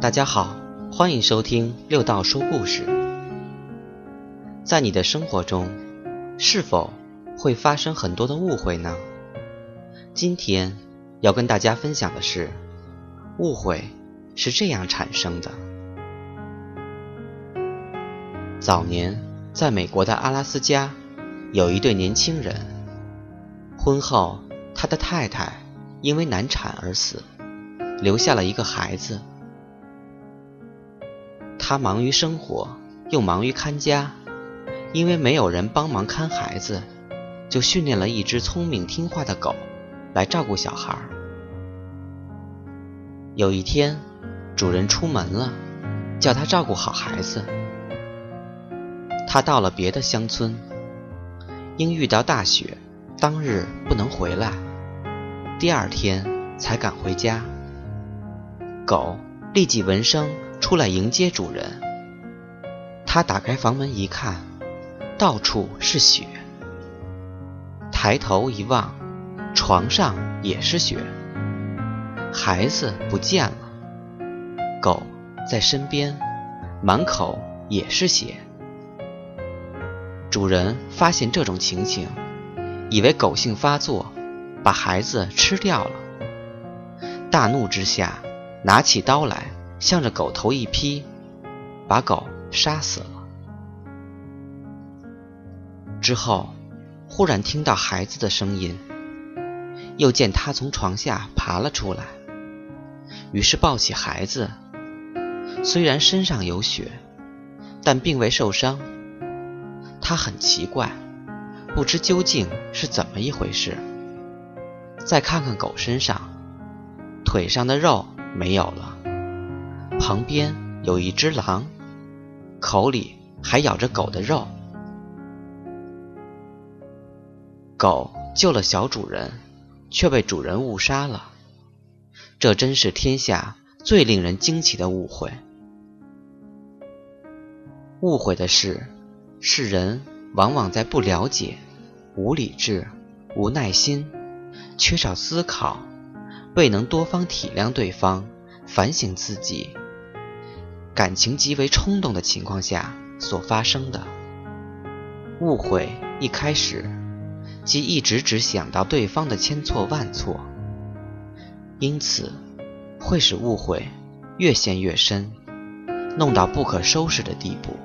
大家好，欢迎收听六道说故事。在你的生活中，是否会发生很多的误会呢？今天要跟大家分享的是，误会是这样产生的。早年，在美国的阿拉斯加，有一对年轻人，婚后他的太太因为难产而死，留下了一个孩子。他忙于生活，又忙于看家，因为没有人帮忙看孩子，就训练了一只聪明听话的狗来照顾小孩。有一天，主人出门了，叫他照顾好孩子。他到了别的乡村，因遇到大雪，当日不能回来，第二天才赶回家。狗立即闻声。出来迎接主人。他打开房门一看，到处是雪。抬头一望，床上也是雪。孩子不见了，狗在身边，满口也是血。主人发现这种情形，以为狗性发作，把孩子吃掉了。大怒之下，拿起刀来。向着狗头一劈，把狗杀死了。之后，忽然听到孩子的声音，又见他从床下爬了出来，于是抱起孩子。虽然身上有血，但并未受伤。他很奇怪，不知究竟是怎么一回事。再看看狗身上，腿上的肉没有了。旁边有一只狼，口里还咬着狗的肉。狗救了小主人，却被主人误杀了。这真是天下最令人惊奇的误会。误会的是，是人往往在不了解、无理智、无耐心、缺少思考、未能多方体谅对方、反省自己。感情极为冲动的情况下所发生的误会，一开始即一直只想到对方的千错万错，因此会使误会越陷越深，弄到不可收拾的地步。